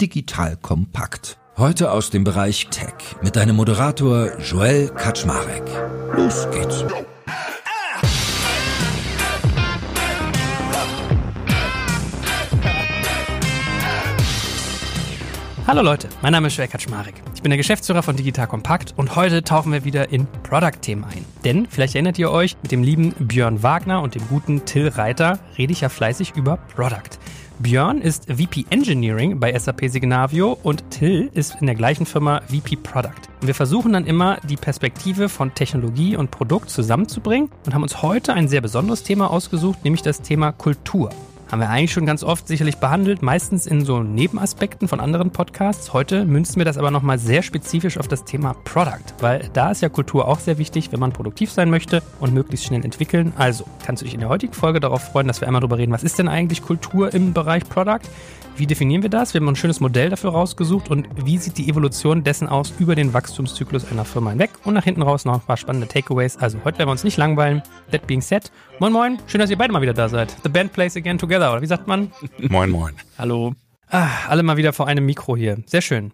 Digital Kompakt. Heute aus dem Bereich Tech mit deinem Moderator Joel Kaczmarek. Los geht's. Hallo Leute, mein Name ist Joel Kaczmarek. Ich bin der Geschäftsführer von Digital Kompakt und heute tauchen wir wieder in Product-Themen ein. Denn, vielleicht erinnert ihr euch, mit dem lieben Björn Wagner und dem guten Till Reiter rede ich ja fleißig über Product. Björn ist VP Engineering bei SAP Signavio und Till ist in der gleichen Firma VP Product. Wir versuchen dann immer, die Perspektive von Technologie und Produkt zusammenzubringen und haben uns heute ein sehr besonderes Thema ausgesucht, nämlich das Thema Kultur. Haben wir eigentlich schon ganz oft sicherlich behandelt, meistens in so Nebenaspekten von anderen Podcasts. Heute münzen wir das aber nochmal sehr spezifisch auf das Thema Product, weil da ist ja Kultur auch sehr wichtig, wenn man produktiv sein möchte und möglichst schnell entwickeln. Also kannst du dich in der heutigen Folge darauf freuen, dass wir einmal darüber reden, was ist denn eigentlich Kultur im Bereich Product? Wie definieren wir das? Wir haben ein schönes Modell dafür rausgesucht und wie sieht die Evolution dessen aus über den Wachstumszyklus einer Firma hinweg und nach hinten raus noch ein paar spannende Takeaways. Also heute werden wir uns nicht langweilen. That being said, moin moin, schön, dass ihr beide mal wieder da seid. The band plays again together, oder wie sagt man? Moin moin. Hallo. Ah, alle mal wieder vor einem Mikro hier. Sehr schön.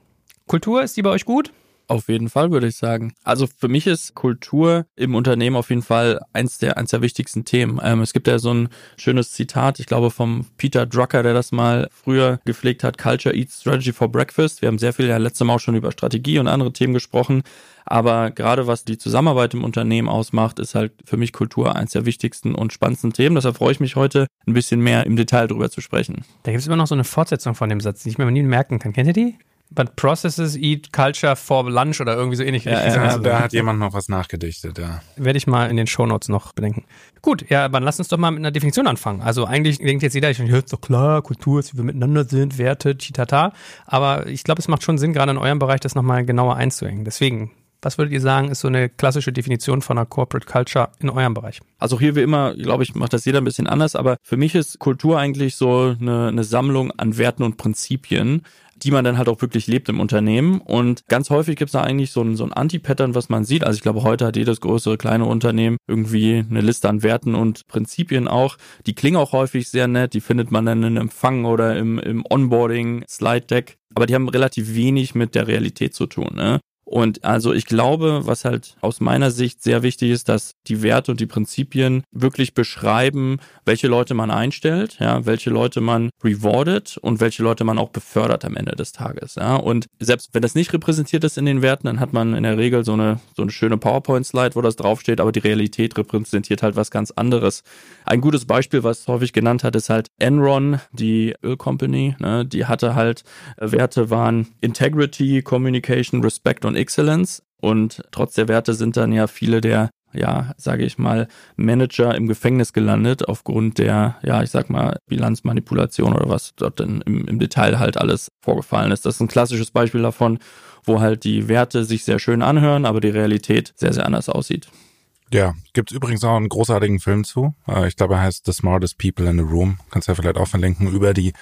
Kultur, ist die bei euch gut? Auf jeden Fall, würde ich sagen. Also für mich ist Kultur im Unternehmen auf jeden Fall eins der, eins der wichtigsten Themen. Ähm, es gibt ja so ein schönes Zitat, ich glaube vom Peter Drucker, der das mal früher gepflegt hat, Culture Eats Strategy for Breakfast. Wir haben sehr viel ja letztes Mal auch schon über Strategie und andere Themen gesprochen. Aber gerade was die Zusammenarbeit im Unternehmen ausmacht, ist halt für mich Kultur eins der wichtigsten und spannendsten Themen. Deshalb freue ich mich heute, ein bisschen mehr im Detail drüber zu sprechen. Da gibt es immer noch so eine Fortsetzung von dem Satz, die ich mir nie merken kann. Kennt ihr die? But processes eat culture for lunch oder irgendwie so ähnlich. Ja, ja, da hat jemand noch was nachgedichtet, ja. Werde ich mal in den Shownotes noch bedenken. Gut, ja, aber lass uns doch mal mit einer Definition anfangen. Also eigentlich denkt jetzt jeder, ich höre doch klar, Kultur ist, wie wir miteinander sind, Werte, chitata. Aber ich glaube, es macht schon Sinn, gerade in eurem Bereich das nochmal genauer einzuhängen. Deswegen, was würdet ihr sagen, ist so eine klassische Definition von einer Corporate Culture in eurem Bereich? Also hier wie immer, glaube ich, macht das jeder ein bisschen anders, aber für mich ist Kultur eigentlich so eine, eine Sammlung an Werten und Prinzipien, die man dann halt auch wirklich lebt im Unternehmen. Und ganz häufig gibt es da eigentlich so ein, so ein Anti-Pattern, was man sieht. Also ich glaube, heute hat jedes größere, kleine Unternehmen irgendwie eine Liste an Werten und Prinzipien auch. Die klingen auch häufig sehr nett. Die findet man dann in Empfang oder im, im Onboarding-Slide-Deck. Aber die haben relativ wenig mit der Realität zu tun. Ne? Und also ich glaube, was halt aus meiner Sicht sehr wichtig ist, dass die Werte und die Prinzipien wirklich beschreiben, welche Leute man einstellt, ja, welche Leute man rewardet und welche Leute man auch befördert am Ende des Tages, ja. Und selbst wenn das nicht repräsentiert ist in den Werten, dann hat man in der Regel so eine, so eine schöne PowerPoint-Slide, wo das draufsteht, aber die Realität repräsentiert halt was ganz anderes. Ein gutes Beispiel, was häufig genannt hat, ist halt Enron, die Ölcompany, ne, die hatte halt äh, Werte waren Integrity, Communication, Respect und Excellence. Und trotz der Werte sind dann ja viele der ja, sage ich mal, Manager im Gefängnis gelandet aufgrund der, ja, ich sag mal, Bilanzmanipulation oder was dort im, im Detail halt alles vorgefallen ist. Das ist ein klassisches Beispiel davon, wo halt die Werte sich sehr schön anhören, aber die Realität sehr, sehr anders aussieht. Ja, gibt's übrigens auch einen großartigen Film zu. Äh, ich glaube, er heißt The Smartest People in the Room. Kannst ja vielleicht auch verlinken über die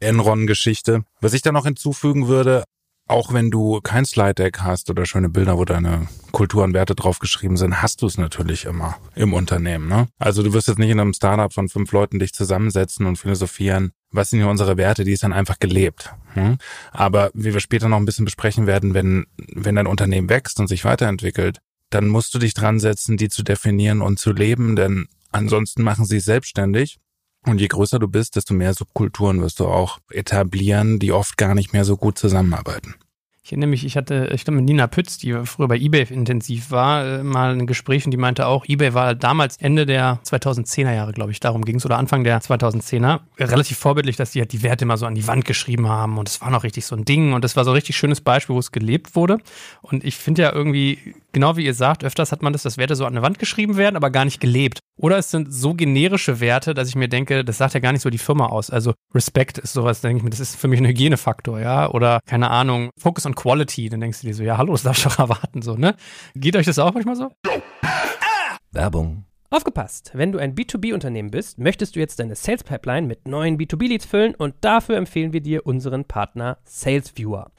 Enron-Geschichte. Was ich da noch hinzufügen würde, auch wenn du kein Slide Deck hast oder schöne Bilder, wo deine Kultur und Werte draufgeschrieben sind, hast du es natürlich immer im Unternehmen. Ne? Also du wirst jetzt nicht in einem Startup von fünf Leuten dich zusammensetzen und philosophieren, was sind hier unsere Werte, die ist dann einfach gelebt. Hm? Aber wie wir später noch ein bisschen besprechen werden, wenn, wenn dein Unternehmen wächst und sich weiterentwickelt, dann musst du dich dran setzen, die zu definieren und zu leben, denn ansonsten machen sie es selbstständig und je größer du bist, desto mehr Subkulturen wirst du auch etablieren, die oft gar nicht mehr so gut zusammenarbeiten. Ich erinnere mich, ich hatte, ich glaube mit Nina Pütz, die früher bei eBay intensiv war, äh, mal ein Gespräch und die meinte auch, eBay war damals Ende der 2010er Jahre, glaube ich, darum ging es, oder Anfang der 2010er, relativ vorbildlich, dass die halt die Werte immer so an die Wand geschrieben haben und es war noch richtig so ein Ding und das war so ein richtig schönes Beispiel, wo es gelebt wurde. Und ich finde ja irgendwie, genau wie ihr sagt, öfters hat man das, dass Werte so an der Wand geschrieben werden, aber gar nicht gelebt. Oder es sind so generische Werte, dass ich mir denke, das sagt ja gar nicht so die Firma aus. Also Respect ist sowas, denke ich mir, das ist für mich ein Hygienefaktor, ja. Oder keine Ahnung, Focus on Quality, dann denkst du dir so, ja, hallo, das darf ich doch erwarten, so, ne? Geht euch das auch manchmal so? Werbung. Aufgepasst! Wenn du ein B2B-Unternehmen bist, möchtest du jetzt deine Sales Pipeline mit neuen B2B-Leads füllen und dafür empfehlen wir dir unseren Partner SalesViewer.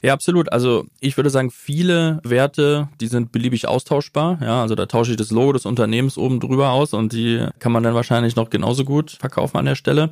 Ja, absolut. Also ich würde sagen, viele Werte, die sind beliebig austauschbar. Ja, also da tausche ich das Logo des Unternehmens oben drüber aus und die kann man dann wahrscheinlich noch genauso gut verkaufen an der Stelle.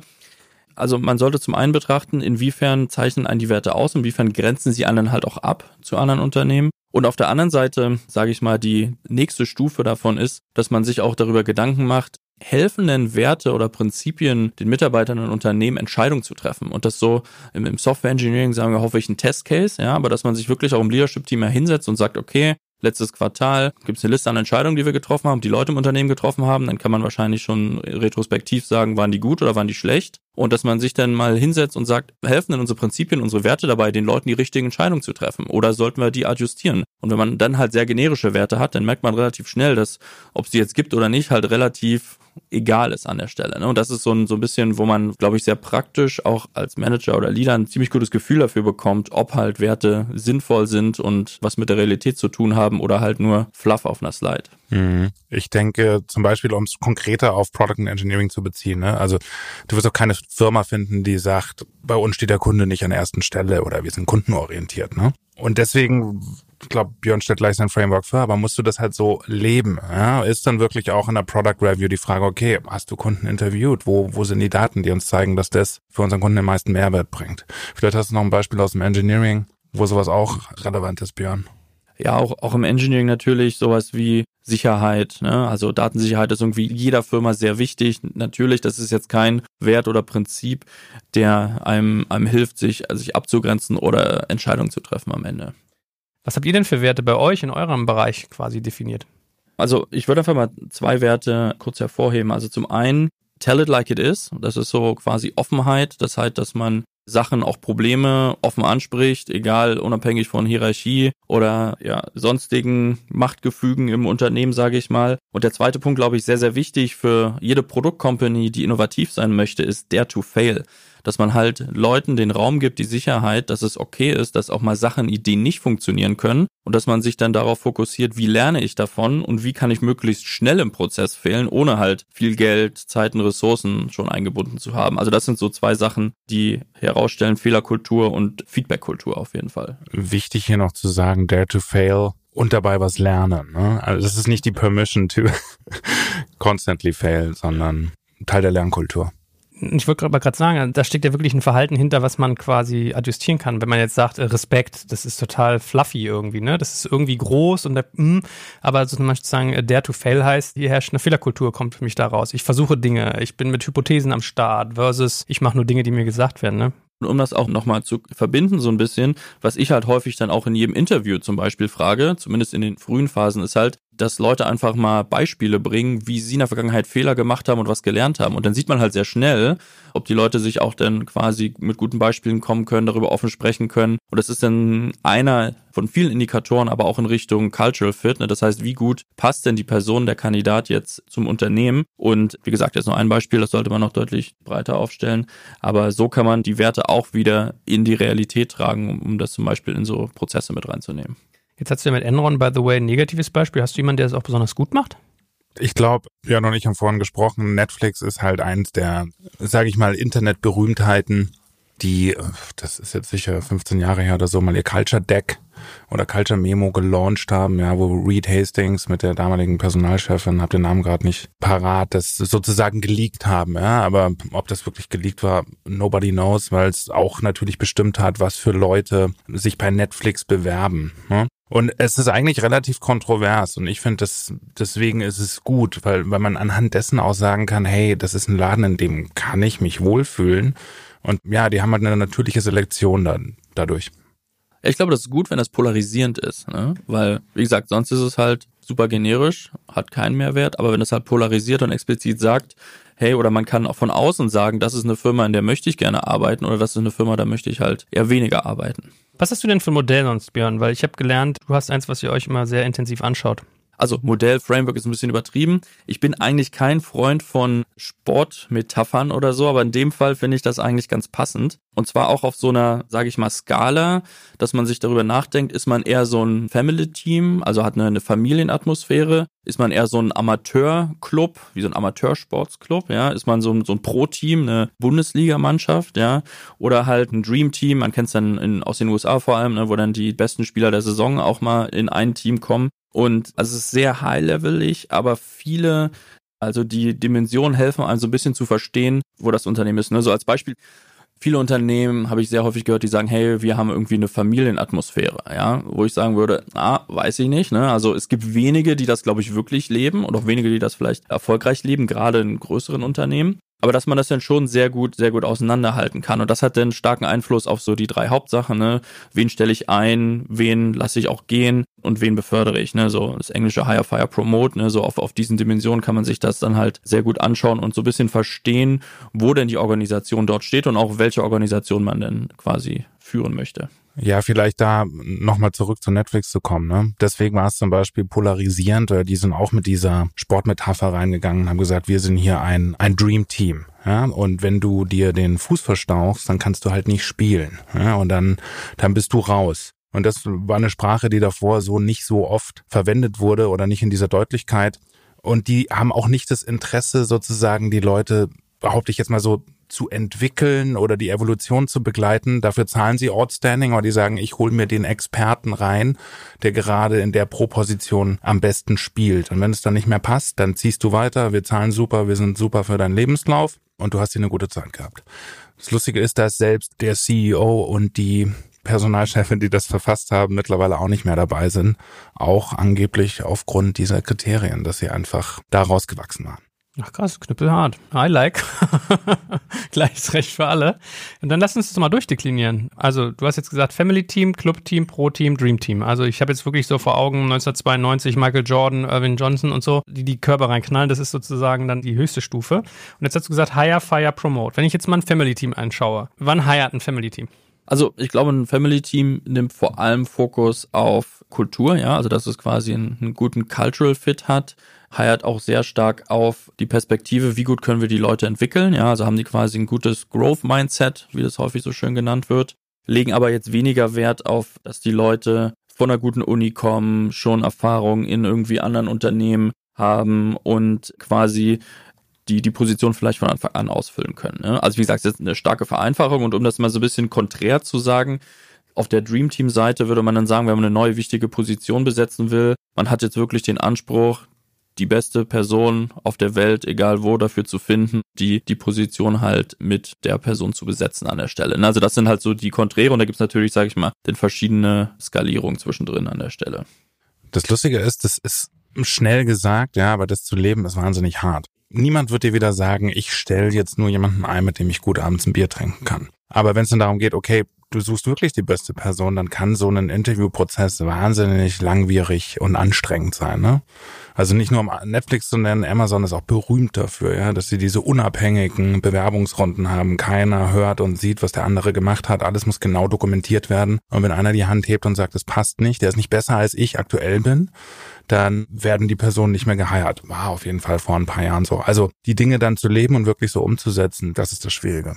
Also man sollte zum einen betrachten, inwiefern zeichnen einen die Werte aus, inwiefern grenzen sie anderen halt auch ab zu anderen Unternehmen. Und auf der anderen Seite, sage ich mal, die nächste Stufe davon ist, dass man sich auch darüber Gedanken macht, helfen denn Werte oder Prinzipien den Mitarbeitern und Unternehmen Entscheidungen zu treffen? Und das so im, im Software Engineering sagen wir hoffe ich ein Testcase, ja, aber dass man sich wirklich auch im Leadership Team mal hinsetzt und sagt, okay, letztes Quartal gibt es eine Liste an Entscheidungen, die wir getroffen haben, die Leute im Unternehmen getroffen haben, dann kann man wahrscheinlich schon retrospektiv sagen, waren die gut oder waren die schlecht und dass man sich dann mal hinsetzt und sagt, helfen denn unsere Prinzipien, unsere Werte dabei, den Leuten die richtigen Entscheidungen zu treffen oder sollten wir die adjustieren? Und wenn man dann halt sehr generische Werte hat, dann merkt man relativ schnell, dass ob es die jetzt gibt oder nicht, halt relativ egal ist an der Stelle. Ne? Und das ist so ein, so ein bisschen, wo man, glaube ich, sehr praktisch auch als Manager oder Leader ein ziemlich gutes Gefühl dafür bekommt, ob halt Werte sinnvoll sind und was mit der Realität zu tun haben oder halt nur Fluff auf einer Slide. Mhm. Ich denke zum Beispiel, um es konkreter auf Product and Engineering zu beziehen, ne? also du wirst auch keine Firma finden, die sagt, bei uns steht der Kunde nicht an ersten Stelle oder wir sind kundenorientiert. Ne? Und deswegen, ich glaube, Björn stellt gleich sein Framework vor, aber musst du das halt so leben? Ja? Ist dann wirklich auch in der Product Review die Frage, okay, hast du Kunden interviewt? Wo, wo sind die Daten, die uns zeigen, dass das für unseren Kunden den meisten Mehrwert bringt? Vielleicht hast du noch ein Beispiel aus dem Engineering, wo sowas auch relevant ist, Björn. Ja, auch, auch im Engineering natürlich sowas wie Sicherheit. Ne? Also Datensicherheit ist irgendwie jeder Firma sehr wichtig. Natürlich, das ist jetzt kein Wert oder Prinzip, der einem, einem hilft, sich, sich abzugrenzen oder Entscheidungen zu treffen am Ende. Was habt ihr denn für Werte bei euch in eurem Bereich quasi definiert? Also ich würde einfach mal zwei Werte kurz hervorheben. Also zum einen Tell it like it is. Das ist so quasi Offenheit. Das heißt, dass man Sachen, auch Probleme offen anspricht, egal unabhängig von Hierarchie oder ja sonstigen Machtgefügen im Unternehmen, sage ich mal. Und der zweite Punkt, glaube ich, sehr sehr wichtig für jede Produktcompany, die innovativ sein möchte, ist dare to fail dass man halt Leuten den Raum gibt, die Sicherheit, dass es okay ist, dass auch mal Sachen, Ideen nicht funktionieren können und dass man sich dann darauf fokussiert, wie lerne ich davon und wie kann ich möglichst schnell im Prozess fehlen, ohne halt viel Geld, Zeit und Ressourcen schon eingebunden zu haben. Also das sind so zwei Sachen, die herausstellen Fehlerkultur und Feedbackkultur auf jeden Fall. Wichtig hier noch zu sagen, dare to fail und dabei was lernen. Ne? Also das ist nicht die Permission to constantly fail, sondern Teil der Lernkultur ich wollte aber gerade sagen, da steckt ja wirklich ein Verhalten hinter, was man quasi adjustieren kann. Wenn man jetzt sagt, äh, Respekt, das ist total fluffy irgendwie, ne? Das ist irgendwie groß und der, mm, aber so zum Beispiel sagen, äh, dare to fail heißt, hier herrscht eine Fehlerkultur, kommt für mich daraus. Ich versuche Dinge, ich bin mit Hypothesen am Start versus ich mache nur Dinge, die mir gesagt werden, ne? Und um das auch nochmal zu verbinden, so ein bisschen, was ich halt häufig dann auch in jedem Interview zum Beispiel frage, zumindest in den frühen Phasen, ist halt, dass Leute einfach mal Beispiele bringen, wie sie in der Vergangenheit Fehler gemacht haben und was gelernt haben. Und dann sieht man halt sehr schnell, ob die Leute sich auch dann quasi mit guten Beispielen kommen können, darüber offen sprechen können. Und das ist dann einer von vielen Indikatoren, aber auch in Richtung Cultural Fit. Ne? Das heißt, wie gut passt denn die Person, der Kandidat jetzt zum Unternehmen? Und wie gesagt, jetzt nur ein Beispiel, das sollte man noch deutlich breiter aufstellen. Aber so kann man die Werte auch wieder in die Realität tragen, um das zum Beispiel in so Prozesse mit reinzunehmen. Jetzt hast du ja mit Enron, by the way, ein negatives Beispiel. Hast du jemanden, der es auch besonders gut macht? Ich glaube, ja, noch nicht haben vorhin gesprochen, Netflix ist halt eins der, sage ich mal, Internetberühmtheiten, die, das ist jetzt sicher 15 Jahre her oder so, mal ihr Culture Deck oder Culture Memo gelauncht haben, ja, wo Reed Hastings mit der damaligen Personalchefin, hab den Namen gerade nicht parat, das sozusagen geleakt haben, ja, aber ob das wirklich geleakt war, nobody knows, weil es auch natürlich bestimmt hat, was für Leute sich bei Netflix bewerben. Ne? Und es ist eigentlich relativ kontrovers und ich finde, das, deswegen ist es gut, weil, weil man anhand dessen auch sagen kann, hey, das ist ein Laden, in dem kann ich mich wohlfühlen. Und ja, die haben halt eine natürliche Selektion dann dadurch. Ich glaube, das ist gut, wenn das polarisierend ist, ne? weil, wie gesagt, sonst ist es halt super generisch, hat keinen Mehrwert, aber wenn es halt polarisiert und explizit sagt, hey, oder man kann auch von außen sagen, das ist eine Firma, in der möchte ich gerne arbeiten oder das ist eine Firma, da möchte ich halt eher weniger arbeiten. Was hast du denn für ein Modell sonst, Björn? Weil ich habe gelernt, du hast eins, was ihr euch immer sehr intensiv anschaut. Also Modell, Framework ist ein bisschen übertrieben. Ich bin eigentlich kein Freund von Sportmetaphern oder so, aber in dem Fall finde ich das eigentlich ganz passend. Und zwar auch auf so einer, sage ich mal, Skala, dass man sich darüber nachdenkt, ist man eher so ein Family-Team, also hat eine, Familienatmosphäre, ist man eher so ein Amateurclub, wie so ein Amateursportsclub, ja, ist man so, ein so ein Pro-Team, eine Bundesligamannschaft, ja, oder halt ein Dream-Team, man kennt es dann in, aus den USA vor allem, ne, wo dann die besten Spieler der Saison auch mal in ein Team kommen. Und also es ist sehr high-levelig, aber viele, also die Dimensionen helfen einem so ein bisschen zu verstehen, wo das Unternehmen ist. Ne? So als Beispiel, viele Unternehmen habe ich sehr häufig gehört, die sagen, hey, wir haben irgendwie eine Familienatmosphäre, ja, wo ich sagen würde, ah, weiß ich nicht, ne? Also es gibt wenige, die das, glaube ich, wirklich leben und auch wenige, die das vielleicht erfolgreich leben, gerade in größeren Unternehmen aber dass man das dann schon sehr gut, sehr gut auseinanderhalten kann. Und das hat dann starken Einfluss auf so die drei Hauptsachen, ne? Wen stelle ich ein, wen lasse ich auch gehen und wen befördere ich, ne? So das englische Hire, Fire, Promote, ne? So auf, auf diesen Dimensionen kann man sich das dann halt sehr gut anschauen und so ein bisschen verstehen, wo denn die Organisation dort steht und auch welche Organisation man denn quasi führen möchte. Ja, vielleicht da nochmal zurück zu Netflix zu kommen. Ne? Deswegen war es zum Beispiel polarisierend, die sind auch mit dieser Sportmetapher reingegangen und haben gesagt, wir sind hier ein, ein Dream Team. Ja? Und wenn du dir den Fuß verstauchst, dann kannst du halt nicht spielen. Ja? Und dann, dann bist du raus. Und das war eine Sprache, die davor so nicht so oft verwendet wurde oder nicht in dieser Deutlichkeit. Und die haben auch nicht das Interesse, sozusagen die Leute, behaupte ich jetzt mal so, zu entwickeln oder die Evolution zu begleiten. Dafür zahlen sie Outstanding oder die sagen, ich hole mir den Experten rein, der gerade in der Pro-Position am besten spielt. Und wenn es dann nicht mehr passt, dann ziehst du weiter, wir zahlen super, wir sind super für deinen Lebenslauf und du hast hier eine gute Zeit gehabt. Das Lustige ist, dass selbst der CEO und die Personalchefin, die das verfasst haben, mittlerweile auch nicht mehr dabei sind. Auch angeblich aufgrund dieser Kriterien, dass sie einfach daraus gewachsen waren. Ach krass, knüppelhart. I like. Gleiches Recht für alle. Und dann lass uns das mal durchdeklinieren. Also, du hast jetzt gesagt Family Team, Club Team, Pro Team, Dream Team. Also, ich habe jetzt wirklich so vor Augen 1992 Michael Jordan, Irvin Johnson und so, die die Körper reinknallen. Das ist sozusagen dann die höchste Stufe. Und jetzt hast du gesagt Hire, Fire, Promote. Wenn ich jetzt mal ein Family Team anschaue, wann hired ein Family Team? Also ich glaube, ein Family Team nimmt vor allem Fokus auf Kultur, ja, also dass es quasi einen, einen guten Cultural Fit hat heiert auch sehr stark auf die Perspektive, wie gut können wir die Leute entwickeln. Ja, also haben die quasi ein gutes Growth Mindset, wie das häufig so schön genannt wird, legen aber jetzt weniger Wert auf, dass die Leute von einer guten Uni kommen, schon Erfahrung in irgendwie anderen Unternehmen haben und quasi die die Position vielleicht von Anfang an ausfüllen können. Ne? Also wie gesagt, das ist eine starke Vereinfachung und um das mal so ein bisschen konträr zu sagen, auf der Dream Team Seite würde man dann sagen, wenn man eine neue wichtige Position besetzen will, man hat jetzt wirklich den Anspruch, die beste Person auf der Welt, egal wo, dafür zu finden, die die Position halt mit der Person zu besetzen an der Stelle. Also das sind halt so die Konträre und da gibt's natürlich, sage ich mal, den verschiedene Skalierungen zwischendrin an der Stelle. Das Lustige ist, das ist schnell gesagt, ja, aber das zu leben ist wahnsinnig hart. Niemand wird dir wieder sagen, ich stelle jetzt nur jemanden ein, mit dem ich gut abends ein Bier trinken kann. Aber wenn es dann darum geht, okay, du suchst wirklich die beste Person, dann kann so ein Interviewprozess wahnsinnig langwierig und anstrengend sein. Ne? Also nicht nur Netflix zu nennen, Amazon ist auch berühmt dafür, ja, dass sie diese unabhängigen Bewerbungsrunden haben. Keiner hört und sieht, was der andere gemacht hat. Alles muss genau dokumentiert werden. Und wenn einer die Hand hebt und sagt, es passt nicht, der ist nicht besser als ich aktuell bin, dann werden die Personen nicht mehr geheiert. War auf jeden Fall vor ein paar Jahren so. Also die Dinge dann zu leben und wirklich so umzusetzen, das ist das Schwierige.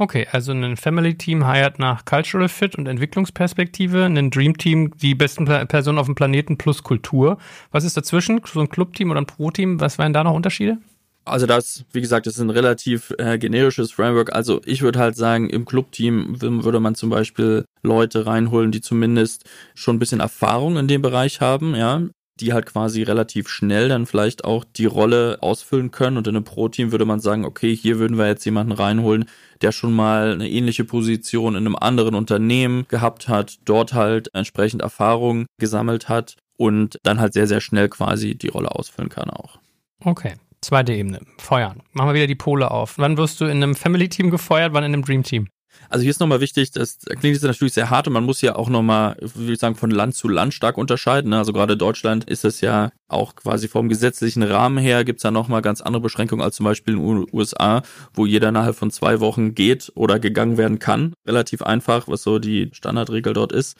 Okay, also ein Family Team hired nach Cultural Fit und Entwicklungsperspektive, ein Dream Team die besten Personen auf dem Planeten plus Kultur. Was ist dazwischen? So ein Club-Team oder ein Pro-Team? Was wären da noch Unterschiede? Also das, wie gesagt, das ist ein relativ äh, generisches Framework. Also ich würde halt sagen, im Club-Team würde man zum Beispiel Leute reinholen, die zumindest schon ein bisschen Erfahrung in dem Bereich haben, ja, die halt quasi relativ schnell dann vielleicht auch die Rolle ausfüllen können. Und in einem Pro-Team würde man sagen, okay, hier würden wir jetzt jemanden reinholen, der schon mal eine ähnliche Position in einem anderen Unternehmen gehabt hat, dort halt entsprechend Erfahrung gesammelt hat und dann halt sehr, sehr schnell quasi die Rolle ausfüllen kann auch. Okay. Zweite Ebene. Feuern. Machen wir wieder die Pole auf. Wann wirst du in einem Family-Team gefeuert, wann in einem Dream-Team? Also hier ist nochmal wichtig, das klingt jetzt natürlich sehr hart und man muss ja auch nochmal, würde ich sagen, von Land zu Land stark unterscheiden. Ne? Also gerade Deutschland ist es ja auch quasi vom gesetzlichen Rahmen her gibt's ja nochmal ganz andere Beschränkungen als zum Beispiel in den USA, wo jeder innerhalb von zwei Wochen geht oder gegangen werden kann. Relativ einfach, was so die Standardregel dort ist.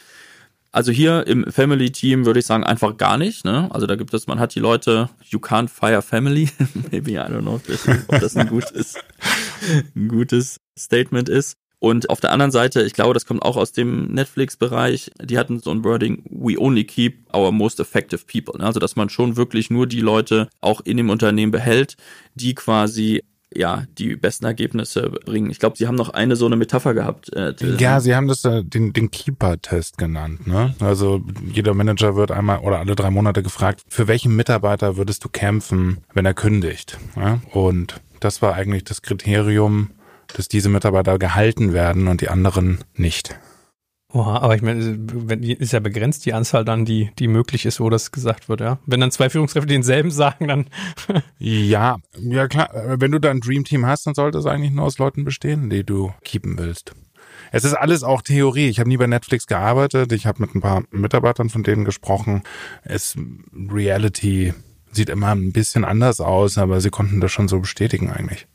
Also hier im Family Team würde ich sagen einfach gar nicht. Ne? Also da gibt es, man hat die Leute, you can't fire family. Maybe I don't know, ob das ein gutes, ein gutes Statement ist. Und auf der anderen Seite, ich glaube, das kommt auch aus dem Netflix-Bereich, die hatten so ein Wording, we only keep our most effective people. Ne? Also, dass man schon wirklich nur die Leute auch in dem Unternehmen behält, die quasi ja, die besten Ergebnisse bringen. Ich glaube, sie haben noch eine so eine Metapher gehabt. Äh, ja, sie haben das äh, den, den Keeper-Test genannt. Ne? Also jeder Manager wird einmal oder alle drei Monate gefragt, für welchen Mitarbeiter würdest du kämpfen, wenn er kündigt? Ja? Und das war eigentlich das Kriterium, dass diese Mitarbeiter gehalten werden und die anderen nicht. Oha, aber ich meine, ist ja begrenzt die Anzahl dann, die, die möglich ist, wo das gesagt wird, ja? Wenn dann zwei Führungskräfte denselben sagen, dann. ja, ja klar. Wenn du da ein Dream Team hast, dann sollte es eigentlich nur aus Leuten bestehen, die du keepen willst. Es ist alles auch Theorie. Ich habe nie bei Netflix gearbeitet. Ich habe mit ein paar Mitarbeitern von denen gesprochen. Es Reality sieht immer ein bisschen anders aus, aber sie konnten das schon so bestätigen eigentlich.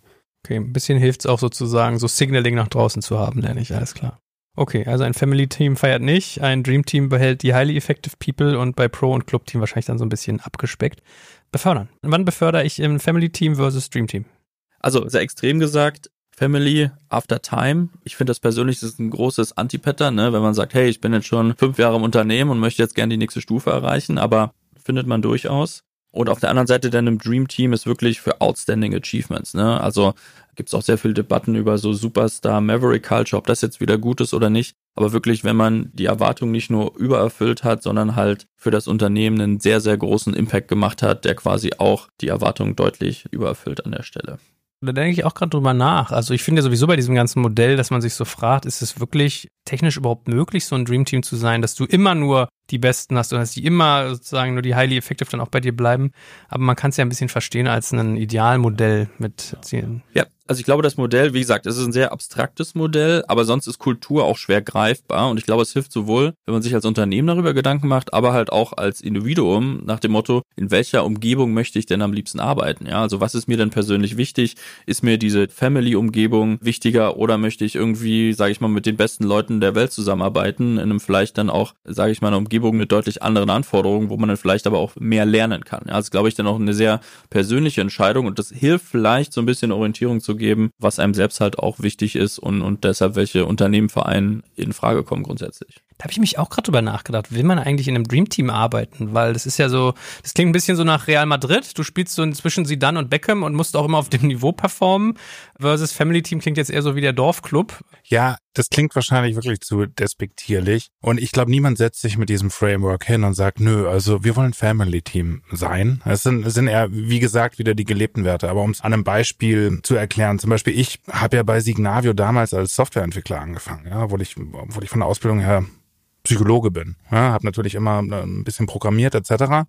Okay, ein bisschen hilft es auch sozusagen, so Signaling nach draußen zu haben, nenne ich, alles klar. Okay, also ein Family-Team feiert nicht, ein Dream-Team behält die highly effective people und bei Pro- und Club-Team wahrscheinlich dann so ein bisschen abgespeckt. Befördern. Wann befördere ich im Family-Team versus Dream-Team? Also sehr extrem gesagt, Family after Time. Ich finde das persönlich das ist ein großes Anti-Pattern, ne? wenn man sagt, hey, ich bin jetzt schon fünf Jahre im Unternehmen und möchte jetzt gerne die nächste Stufe erreichen, aber findet man durchaus. Und auf der anderen Seite dann im Dream Team ist wirklich für Outstanding Achievements. Ne? Also gibt es auch sehr viele Debatten über so Superstar Maverick Culture, ob das jetzt wieder gut ist oder nicht. Aber wirklich, wenn man die Erwartung nicht nur übererfüllt hat, sondern halt für das Unternehmen einen sehr, sehr großen Impact gemacht hat, der quasi auch die Erwartung deutlich übererfüllt an der Stelle. Da denke ich auch gerade drüber nach. Also ich finde ja sowieso bei diesem ganzen Modell, dass man sich so fragt, ist es wirklich technisch überhaupt möglich, so ein Dream Team zu sein, dass du immer nur die Besten hast und dass die immer sozusagen nur die highly effective dann auch bei dir bleiben. Aber man kann es ja ein bisschen verstehen als ein Idealmodell mit Zielen. Ja, also ich glaube, das Modell, wie gesagt, es ist ein sehr abstraktes Modell, aber sonst ist Kultur auch schwer greifbar und ich glaube, es hilft sowohl, wenn man sich als Unternehmen darüber Gedanken macht, aber halt auch als Individuum nach dem Motto, in welcher Umgebung möchte ich denn am liebsten arbeiten? Ja, also was ist mir denn persönlich wichtig? Ist mir diese Family-Umgebung wichtiger oder möchte ich irgendwie, sage ich mal, mit den besten Leuten der Welt zusammenarbeiten, in einem vielleicht dann auch, sage ich mal, einer Umgebung mit deutlich anderen Anforderungen, wo man dann vielleicht aber auch mehr lernen kann. Ja, also glaube ich dann auch eine sehr persönliche Entscheidung und das hilft vielleicht so ein bisschen Orientierung zu geben, was einem selbst halt auch wichtig ist und, und deshalb welche Unternehmen, Vereine in Frage kommen grundsätzlich. Da habe ich mich auch gerade drüber nachgedacht. Will man eigentlich in einem Dreamteam arbeiten? Weil das ist ja so, das klingt ein bisschen so nach Real Madrid. Du spielst so inzwischen Zidane und Beckham und musst auch immer auf dem Niveau performen. Versus Family Team klingt jetzt eher so wie der Dorfclub. Ja, das klingt wahrscheinlich wirklich zu despektierlich. Und ich glaube, niemand setzt sich mit diesem Framework hin und sagt, nö, also wir wollen Family Team sein. Es sind, sind eher, wie gesagt, wieder die gelebten Werte. Aber um es an einem Beispiel zu erklären, zum Beispiel ich habe ja bei Signavio damals als Softwareentwickler angefangen, ja, obwohl ich, obwohl ich von der Ausbildung her Psychologe bin. Ja, habe natürlich immer äh, ein bisschen programmiert etc.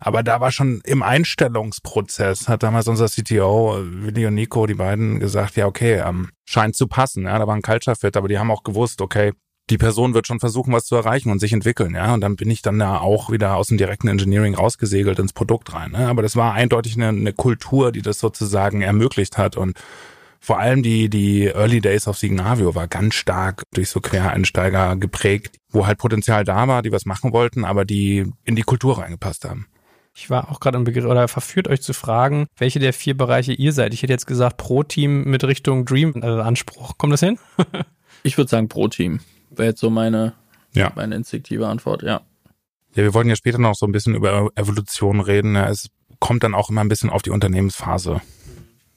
Aber da war schon im Einstellungsprozess, hat damals unser CTO, Willi und Nico, die beiden gesagt, ja okay, ähm, scheint zu passen. Ja, da war ein Culture Fit, aber die haben auch gewusst, okay, die Person wird schon versuchen, was zu erreichen und sich entwickeln, ja. Und dann bin ich dann da auch wieder aus dem direkten Engineering rausgesegelt ins Produkt rein. Ne? Aber das war eindeutig eine, eine Kultur, die das sozusagen ermöglicht hat und vor allem die, die Early Days of Signavio war ganz stark durch so Quereinsteiger geprägt, wo halt Potenzial da war, die was machen wollten, aber die in die Kultur reingepasst haben. Ich war auch gerade im Begriff oder verführt euch zu fragen, welche der vier Bereiche ihr seid. Ich hätte jetzt gesagt Pro-Team mit Richtung Dream-Anspruch. Äh, Kommt das hin? ich würde sagen Pro-Team. Wäre jetzt so meine, ja. meine instinktive Antwort, ja. Ja, wir wollen ja später noch so ein bisschen über Evolution reden. Ja, es kommt dann auch immer ein bisschen auf die Unternehmensphase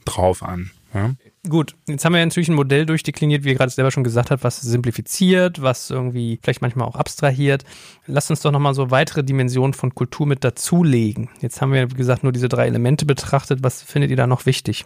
drauf an. Ja? Gut, jetzt haben wir natürlich ein Modell durchdekliniert, wie ihr gerade selber schon gesagt habt, was simplifiziert, was irgendwie vielleicht manchmal auch abstrahiert. Lasst uns doch nochmal so weitere Dimensionen von Kultur mit dazulegen. Jetzt haben wir, wie gesagt, nur diese drei Elemente betrachtet. Was findet ihr da noch wichtig?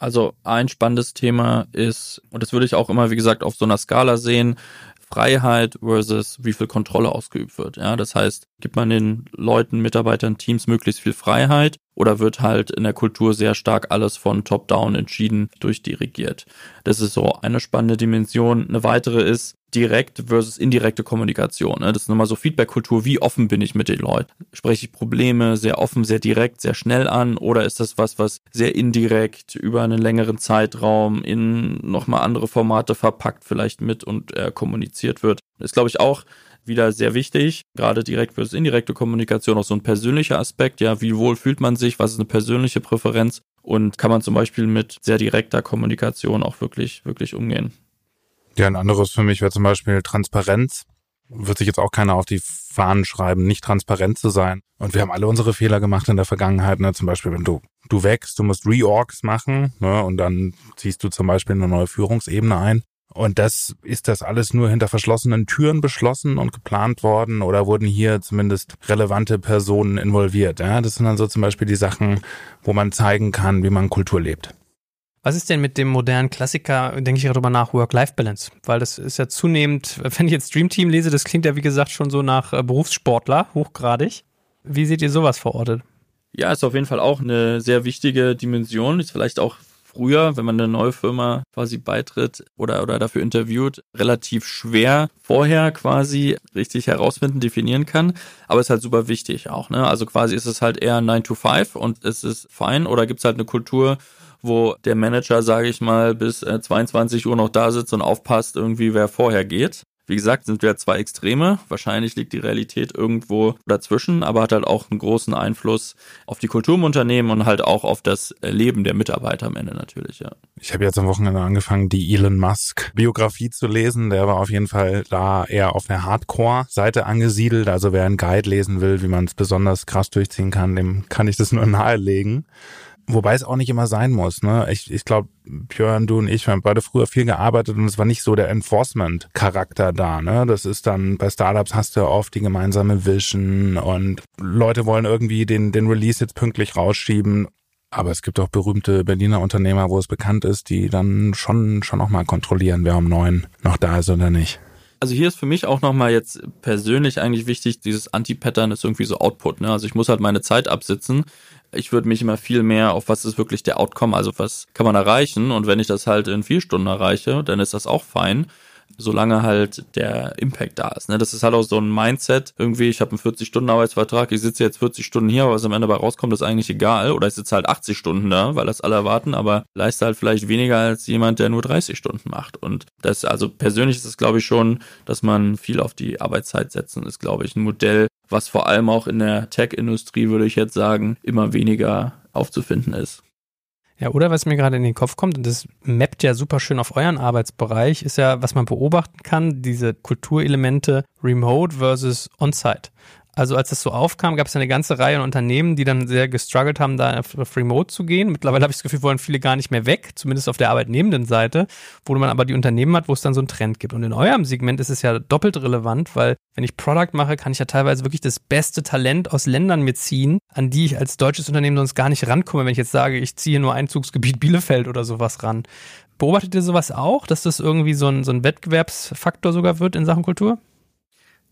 Also ein spannendes Thema ist, und das würde ich auch immer, wie gesagt, auf so einer Skala sehen, Freiheit versus wie viel Kontrolle ausgeübt wird. Ja, das heißt, gibt man den Leuten, Mitarbeitern, Teams möglichst viel Freiheit oder wird halt in der Kultur sehr stark alles von top-down entschieden durchdirigiert. Das ist so eine spannende Dimension. Eine weitere ist direkt versus indirekte Kommunikation. Ne? Das ist nochmal so Feedback-Kultur. Wie offen bin ich mit den Leuten? Spreche ich Probleme sehr offen, sehr direkt, sehr schnell an oder ist das was, was sehr indirekt über einen längeren Zeitraum in nochmal andere Formate verpackt vielleicht mit und äh, kommuniziert wird? Das ist, glaube ich, auch wieder sehr wichtig, gerade direkt versus indirekte Kommunikation, auch so ein persönlicher Aspekt, ja, wie wohl fühlt man sich, was ist eine persönliche Präferenz und kann man zum Beispiel mit sehr direkter Kommunikation auch wirklich, wirklich umgehen. Ja, ein anderes für mich wäre zum Beispiel Transparenz. Wird sich jetzt auch keiner auf die Fahnen schreiben, nicht transparent zu sein. Und wir haben alle unsere Fehler gemacht in der Vergangenheit. Ne? Zum Beispiel, wenn du, du wächst, du musst Reorgs machen ne? und dann ziehst du zum Beispiel eine neue Führungsebene ein. Und das ist das alles nur hinter verschlossenen Türen beschlossen und geplant worden oder wurden hier zumindest relevante Personen involviert. Ja? Das sind dann so zum Beispiel die Sachen, wo man zeigen kann, wie man Kultur lebt. Was ist denn mit dem modernen Klassiker, denke ich darüber nach, Work-Life-Balance? Weil das ist ja zunehmend, wenn ich jetzt Dream Team lese, das klingt ja wie gesagt schon so nach äh, Berufssportler, hochgradig. Wie seht ihr sowas verortet? Ja, ist auf jeden Fall auch eine sehr wichtige Dimension. Ist vielleicht auch früher, wenn man eine neue Firma quasi beitritt oder, oder dafür interviewt, relativ schwer vorher quasi richtig herausfinden, definieren kann. Aber ist halt super wichtig auch. Ne? Also quasi ist es halt eher 9 to 5 und es ist fein oder gibt es halt eine Kultur, wo der Manager, sage ich mal, bis 22 äh, Uhr noch da sitzt und aufpasst, irgendwie wer vorher geht. Wie gesagt, sind wir zwei Extreme. Wahrscheinlich liegt die Realität irgendwo dazwischen, aber hat halt auch einen großen Einfluss auf die Kultur im Unternehmen und halt auch auf das Leben der Mitarbeiter am Ende natürlich, ja. Ich habe jetzt am Wochenende angefangen, die Elon Musk Biografie zu lesen. Der war auf jeden Fall da eher auf der Hardcore-Seite angesiedelt. Also wer einen Guide lesen will, wie man es besonders krass durchziehen kann, dem kann ich das nur nahelegen. Wobei es auch nicht immer sein muss. Ne? Ich, ich glaube, Björn, du und ich, wir haben beide früher viel gearbeitet und es war nicht so der Enforcement-Charakter da. Ne? Das ist dann, bei Startups hast du oft die gemeinsame Vision und Leute wollen irgendwie den, den Release jetzt pünktlich rausschieben. Aber es gibt auch berühmte Berliner Unternehmer, wo es bekannt ist, die dann schon, schon auch mal kontrollieren, wer um neun noch da ist oder nicht. Also hier ist für mich auch nochmal jetzt persönlich eigentlich wichtig, dieses Anti-Pattern ist irgendwie so Output. Ne? Also ich muss halt meine Zeit absitzen ich würde mich immer viel mehr auf was ist wirklich der Outcome, also was kann man erreichen. Und wenn ich das halt in vier Stunden erreiche, dann ist das auch fein solange halt der Impact da ist. Ne? Das ist halt auch so ein Mindset. Irgendwie, ich habe einen 40-Stunden-Arbeitsvertrag, ich sitze jetzt 40 Stunden hier, aber was am Ende bei rauskommt, ist eigentlich egal. Oder ich sitze halt 80 Stunden da, weil das alle erwarten, aber leiste halt vielleicht weniger als jemand, der nur 30 Stunden macht. Und das, also persönlich ist es, glaube ich, schon, dass man viel auf die Arbeitszeit setzen, ist, glaube ich, ein Modell, was vor allem auch in der Tech-Industrie, würde ich jetzt sagen, immer weniger aufzufinden ist. Ja, oder was mir gerade in den Kopf kommt, und das mappt ja super schön auf euren Arbeitsbereich, ist ja, was man beobachten kann, diese Kulturelemente Remote versus On-Site. Also als das so aufkam, gab es eine ganze Reihe an Unternehmen, die dann sehr gestruggelt haben, da auf Remote zu gehen. Mittlerweile habe ich das Gefühl, wollen viele gar nicht mehr weg, zumindest auf der arbeitnehmenden Seite, wo man aber die Unternehmen hat, wo es dann so einen Trend gibt. Und in eurem Segment ist es ja doppelt relevant, weil wenn ich Product mache, kann ich ja teilweise wirklich das beste Talent aus Ländern mitziehen, an die ich als deutsches Unternehmen sonst gar nicht rankomme, wenn ich jetzt sage, ich ziehe nur Einzugsgebiet Bielefeld oder sowas ran. Beobachtet ihr sowas auch, dass das irgendwie so ein, so ein Wettbewerbsfaktor sogar wird in Sachen Kultur?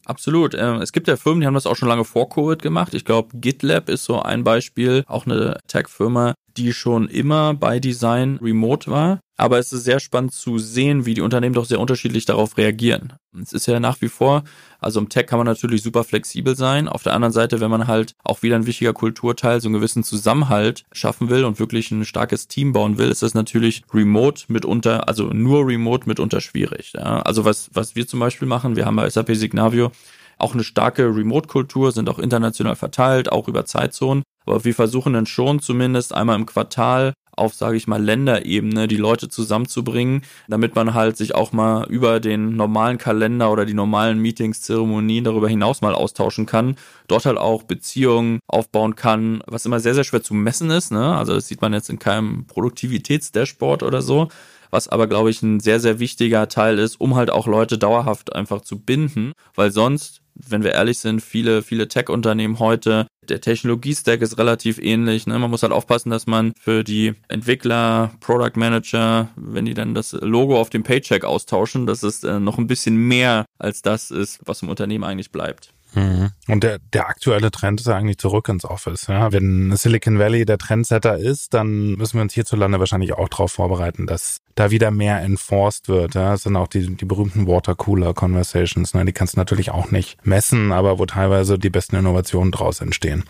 Absolut. Ähm, es gibt ja Firmen, die haben das auch schon lange vor Covid gemacht. Ich glaube, GitLab ist so ein Beispiel, auch eine Tech-Firma, die schon immer bei Design remote war. Aber es ist sehr spannend zu sehen, wie die Unternehmen doch sehr unterschiedlich darauf reagieren. Es ist ja nach wie vor, also im Tech kann man natürlich super flexibel sein. Auf der anderen Seite, wenn man halt auch wieder ein wichtiger Kulturteil, so einen gewissen Zusammenhalt schaffen will und wirklich ein starkes Team bauen will, ist das natürlich remote mitunter, also nur remote mitunter schwierig. Ja? Also was, was wir zum Beispiel machen, wir haben bei SAP Signavio auch eine starke Remote-Kultur, sind auch international verteilt, auch über Zeitzonen. Aber wir versuchen dann schon zumindest einmal im Quartal auf, sage ich mal, Länderebene die Leute zusammenzubringen, damit man halt sich auch mal über den normalen Kalender oder die normalen Meetings, Zeremonien darüber hinaus mal austauschen kann, dort halt auch Beziehungen aufbauen kann, was immer sehr, sehr schwer zu messen ist. Ne? Also das sieht man jetzt in keinem Produktivitätsdashboard oder so was aber, glaube ich, ein sehr, sehr wichtiger Teil ist, um halt auch Leute dauerhaft einfach zu binden, weil sonst wenn wir ehrlich sind, viele, viele Tech-Unternehmen heute, der Technologie-Stack ist relativ ähnlich. Ne? Man muss halt aufpassen, dass man für die Entwickler, Product Manager, wenn die dann das Logo auf dem Paycheck austauschen, dass es äh, noch ein bisschen mehr als das ist, was im Unternehmen eigentlich bleibt. Mhm. Und der, der aktuelle Trend ist ja eigentlich zurück ins Office. Ja? Wenn Silicon Valley der Trendsetter ist, dann müssen wir uns hierzulande wahrscheinlich auch darauf vorbereiten, dass da wieder mehr enforced wird. Ja? Das sind auch die, die berühmten Watercooler-Conversations. Ne? Die kannst du natürlich auch nicht messen, aber wo teilweise die besten Innovationen draus entstehen.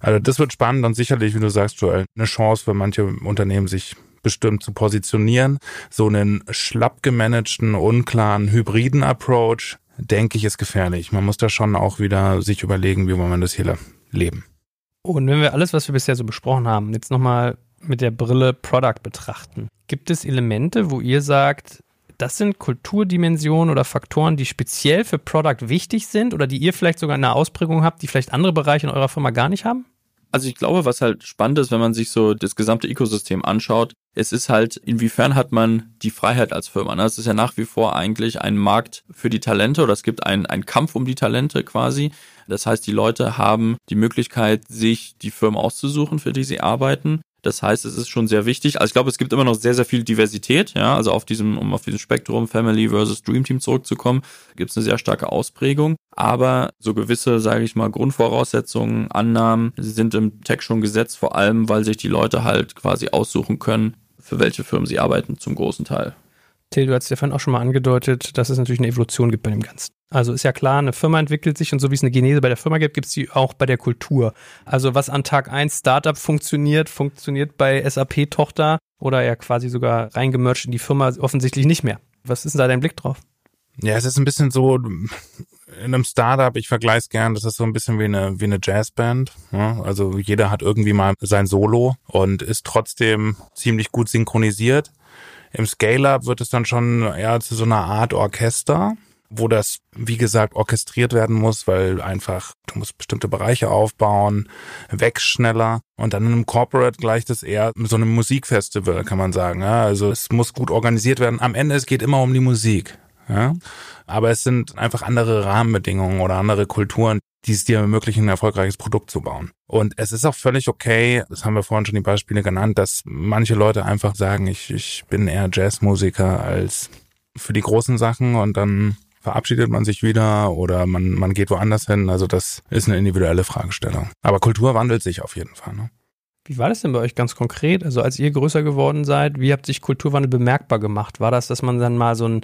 Also das wird spannend und sicherlich, wie du sagst, Joel, eine Chance für manche Unternehmen, sich bestimmt zu positionieren. So einen schlapp gemanagten, unklaren, hybriden Approach, denke ich, ist gefährlich. Man muss da schon auch wieder sich überlegen, wie wollen wir das hier leben. Und wenn wir alles, was wir bisher so besprochen haben, jetzt nochmal mit der Brille Product betrachten, gibt es Elemente, wo ihr sagt, das sind Kulturdimensionen oder Faktoren, die speziell für Product wichtig sind oder die ihr vielleicht sogar in einer Ausprägung habt, die vielleicht andere Bereiche in eurer Firma gar nicht haben? Also ich glaube, was halt spannend ist, wenn man sich so das gesamte Ökosystem anschaut, es ist halt, inwiefern hat man die Freiheit als Firma. Ne? Es ist ja nach wie vor eigentlich ein Markt für die Talente oder es gibt einen, einen Kampf um die Talente quasi. Das heißt, die Leute haben die Möglichkeit, sich die Firmen auszusuchen, für die sie arbeiten. Das heißt, es ist schon sehr wichtig. Also ich glaube, es gibt immer noch sehr, sehr viel Diversität, ja, also auf diesem, um auf diesem Spektrum Family versus Dream Team zurückzukommen, gibt es eine sehr starke Ausprägung. Aber so gewisse, sage ich mal, Grundvoraussetzungen, Annahmen sind im Tech schon gesetzt, vor allem, weil sich die Leute halt quasi aussuchen können, für welche Firmen sie arbeiten, zum großen Teil. Till, du hast ja vorhin auch schon mal angedeutet, dass es natürlich eine Evolution gibt bei dem Ganzen. Also ist ja klar, eine Firma entwickelt sich und so wie es eine Genese bei der Firma gibt, gibt es die auch bei der Kultur. Also was an Tag 1 Startup funktioniert, funktioniert bei SAP-Tochter oder ja quasi sogar reingemercht in die Firma offensichtlich nicht mehr. Was ist denn da dein Blick drauf? Ja, es ist ein bisschen so, in einem Startup, ich vergleiche es gern, das ist so ein bisschen wie eine, wie eine Jazzband. Ja? Also jeder hat irgendwie mal sein Solo und ist trotzdem ziemlich gut synchronisiert. Im Scale-Up wird es dann schon eher zu so einer Art Orchester, wo das, wie gesagt, orchestriert werden muss, weil einfach, du musst bestimmte Bereiche aufbauen, wächst schneller. Und dann einem Corporate gleicht es eher so einem Musikfestival, kann man sagen. Ja, also es muss gut organisiert werden. Am Ende, es geht immer um die Musik. Ja? Aber es sind einfach andere Rahmenbedingungen oder andere Kulturen, die es dir ermöglichen, ein erfolgreiches Produkt zu bauen. Und es ist auch völlig okay, das haben wir vorhin schon die Beispiele genannt, dass manche Leute einfach sagen, ich, ich bin eher Jazzmusiker als für die großen Sachen und dann verabschiedet man sich wieder oder man, man geht woanders hin. Also das ist eine individuelle Fragestellung. Aber Kultur wandelt sich auf jeden Fall. Ne? Wie war das denn bei euch ganz konkret? Also als ihr größer geworden seid, wie habt sich Kulturwandel bemerkbar gemacht? War das, dass man dann mal so ein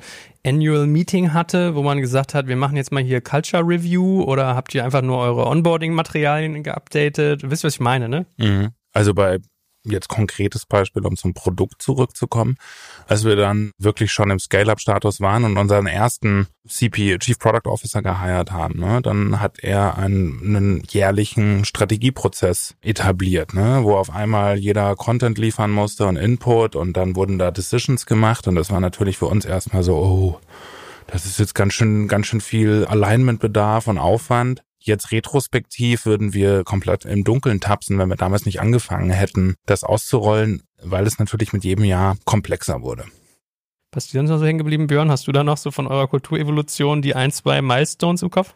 Annual Meeting hatte, wo man gesagt hat, wir machen jetzt mal hier Culture Review oder habt ihr einfach nur eure Onboarding-Materialien geupdatet? Wisst ihr, was ich meine, ne? Mhm. Also bei jetzt konkretes Beispiel, um zum Produkt zurückzukommen, als wir dann wirklich schon im Scale-Up-Status waren und unseren ersten CP, Chief Product Officer, geheiert haben, ne, dann hat er einen, einen jährlichen Strategieprozess etabliert, ne, wo auf einmal jeder Content liefern musste und Input und dann wurden da Decisions gemacht und das war natürlich für uns erstmal so, oh, das ist jetzt ganz schön, ganz schön viel Alignment-Bedarf und Aufwand. Jetzt retrospektiv würden wir komplett im Dunkeln tapsen, wenn wir damals nicht angefangen hätten, das auszurollen, weil es natürlich mit jedem Jahr komplexer wurde. Was ist dir sonst noch so hängen geblieben, Björn? Hast du da noch so von eurer Kulturevolution die ein, zwei Milestones im Kopf?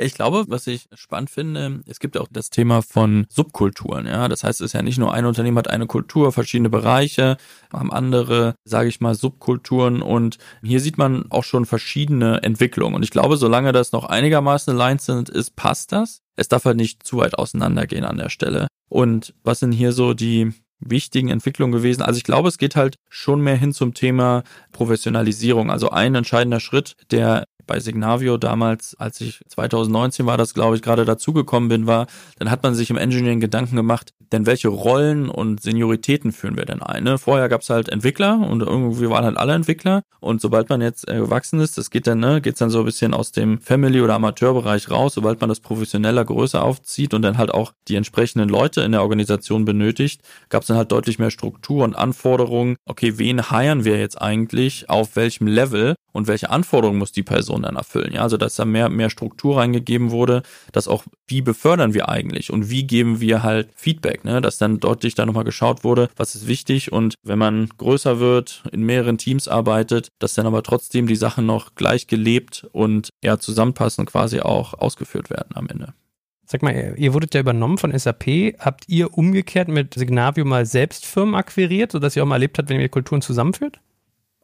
Ich glaube, was ich spannend finde, es gibt auch das Thema von Subkulturen. Ja, das heißt, es ist ja nicht nur ein Unternehmen hat eine Kultur, verschiedene Bereiche, haben andere, sage ich mal, Subkulturen und hier sieht man auch schon verschiedene Entwicklungen. Und ich glaube, solange das noch einigermaßen aligned sind, ist, passt das. Es darf halt nicht zu weit auseinandergehen an der Stelle. Und was sind hier so die wichtigen Entwicklungen gewesen. Also ich glaube, es geht halt schon mehr hin zum Thema Professionalisierung. Also ein entscheidender Schritt, der bei Signavio damals, als ich 2019 war das, glaube ich, gerade dazugekommen bin, war, dann hat man sich im Engineering Gedanken gemacht, denn welche Rollen und Senioritäten führen wir denn ein? Ne? Vorher gab es halt Entwickler und irgendwie waren halt alle Entwickler und sobald man jetzt äh, ist, das geht dann, ne, geht's dann so ein bisschen aus dem Family- oder Amateurbereich raus, sobald man das professioneller größer aufzieht und dann halt auch die entsprechenden Leute in der Organisation benötigt, gab es dann halt deutlich mehr Struktur und Anforderungen. Okay, wen heiren wir jetzt eigentlich, auf welchem Level und welche Anforderungen muss die Person dann erfüllen. Ja, also dass da mehr, mehr Struktur reingegeben wurde, dass auch, wie befördern wir eigentlich und wie geben wir halt Feedback, ne? dass dann deutlich da nochmal geschaut wurde, was ist wichtig und wenn man größer wird, in mehreren Teams arbeitet, dass dann aber trotzdem die Sachen noch gleich gelebt und ja zusammenpassen quasi auch ausgeführt werden am Ende. Sag mal, ihr wurdet ja übernommen von SAP. Habt ihr umgekehrt mit Signavio mal selbst Firmen akquiriert, sodass ihr auch mal erlebt habt, wenn ihr Kulturen zusammenführt?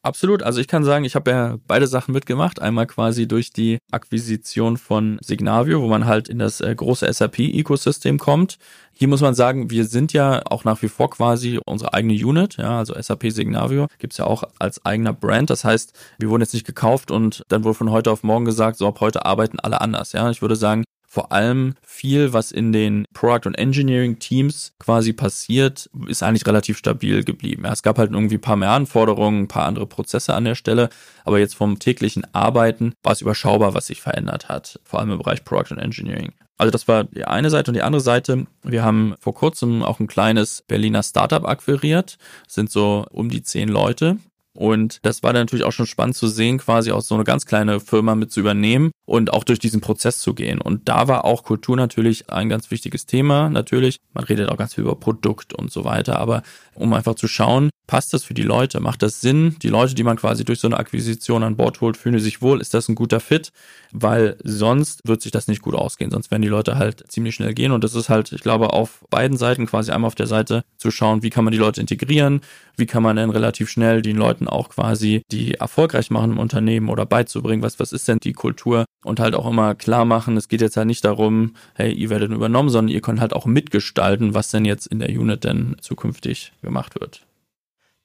Absolut. Also ich kann sagen, ich habe ja beide Sachen mitgemacht. Einmal quasi durch die Akquisition von Signavio, wo man halt in das äh, große SAP-Ecosystem kommt. Hier muss man sagen, wir sind ja auch nach wie vor quasi unsere eigene Unit, ja, also SAP Signavio gibt's ja auch als eigener Brand. Das heißt, wir wurden jetzt nicht gekauft und dann wurde von heute auf morgen gesagt, so ab heute arbeiten alle anders. Ja, ich würde sagen, vor allem viel, was in den Product- und Engineering-Teams quasi passiert, ist eigentlich relativ stabil geblieben. Ja, es gab halt irgendwie ein paar mehr Anforderungen, ein paar andere Prozesse an der Stelle, aber jetzt vom täglichen Arbeiten war es überschaubar, was sich verändert hat, vor allem im Bereich Product und Engineering. Also das war die eine Seite und die andere Seite, wir haben vor kurzem auch ein kleines Berliner Startup akquiriert, sind so um die zehn Leute, und das war dann natürlich auch schon spannend zu sehen, quasi auch so eine ganz kleine Firma mit zu übernehmen und auch durch diesen Prozess zu gehen. Und da war auch Kultur natürlich ein ganz wichtiges Thema. Natürlich, man redet auch ganz viel über Produkt und so weiter, aber um einfach zu schauen, passt das für die Leute? Macht das Sinn? Die Leute, die man quasi durch so eine Akquisition an Bord holt, fühlen sich wohl? Ist das ein guter Fit? Weil sonst wird sich das nicht gut ausgehen. Sonst werden die Leute halt ziemlich schnell gehen. Und das ist halt, ich glaube, auf beiden Seiten quasi einmal auf der Seite zu schauen, wie kann man die Leute integrieren? Wie kann man denn relativ schnell den Leuten auch quasi die erfolgreich machen im Unternehmen oder beizubringen? Was, was ist denn die Kultur? Und halt auch immer klar machen, es geht jetzt halt nicht darum, hey, ihr werdet übernommen, sondern ihr könnt halt auch mitgestalten, was denn jetzt in der Unit denn zukünftig gemacht wird.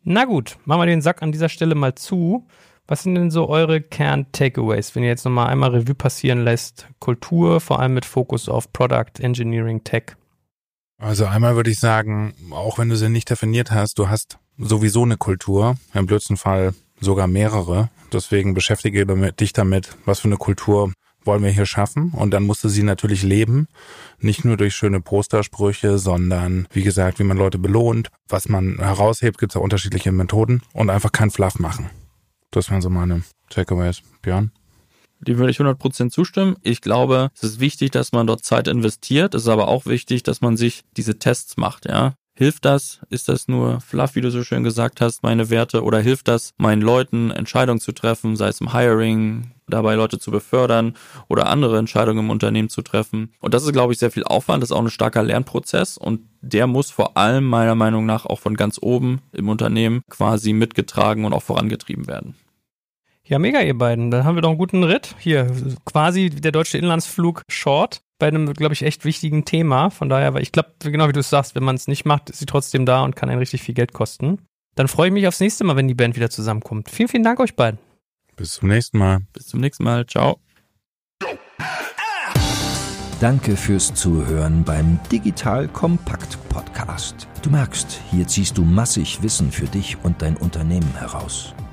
Na gut, machen wir den Sack an dieser Stelle mal zu. Was sind denn so eure Kern-Takeaways, wenn ihr jetzt nochmal einmal Revue passieren lässt? Kultur, vor allem mit Fokus auf Product, Engineering, Tech. Also einmal würde ich sagen, auch wenn du sie nicht definiert hast, du hast sowieso eine Kultur, im blödsten Fall sogar mehrere. Deswegen beschäftige dich damit, was für eine Kultur wollen wir hier schaffen. Und dann musste sie natürlich leben. Nicht nur durch schöne Postersprüche, sondern wie gesagt, wie man Leute belohnt. Was man heraushebt, gibt es ja unterschiedliche Methoden und einfach kein Fluff machen. Das wären so meine Takeaways. Björn? Die würde ich 100% zustimmen. Ich glaube, es ist wichtig, dass man dort Zeit investiert. Es ist aber auch wichtig, dass man sich diese Tests macht, ja. Hilft das? Ist das nur fluff, wie du so schön gesagt hast, meine Werte? Oder hilft das, meinen Leuten Entscheidungen zu treffen, sei es im Hiring, dabei Leute zu befördern oder andere Entscheidungen im Unternehmen zu treffen? Und das ist, glaube ich, sehr viel Aufwand. Das ist auch ein starker Lernprozess und der muss vor allem meiner Meinung nach auch von ganz oben im Unternehmen quasi mitgetragen und auch vorangetrieben werden. Ja, mega, ihr beiden. Dann haben wir doch einen guten Ritt. Hier, quasi der deutsche Inlandsflug Short bei einem, glaube ich, echt wichtigen Thema. Von daher, weil ich glaube, genau wie du es sagst, wenn man es nicht macht, ist sie trotzdem da und kann einen richtig viel Geld kosten. Dann freue ich mich aufs nächste Mal, wenn die Band wieder zusammenkommt. Vielen, vielen Dank euch beiden. Bis zum nächsten Mal. Bis zum nächsten Mal. Ciao. Danke fürs Zuhören beim Digital Kompakt Podcast. Du merkst, hier ziehst du massig Wissen für dich und dein Unternehmen heraus.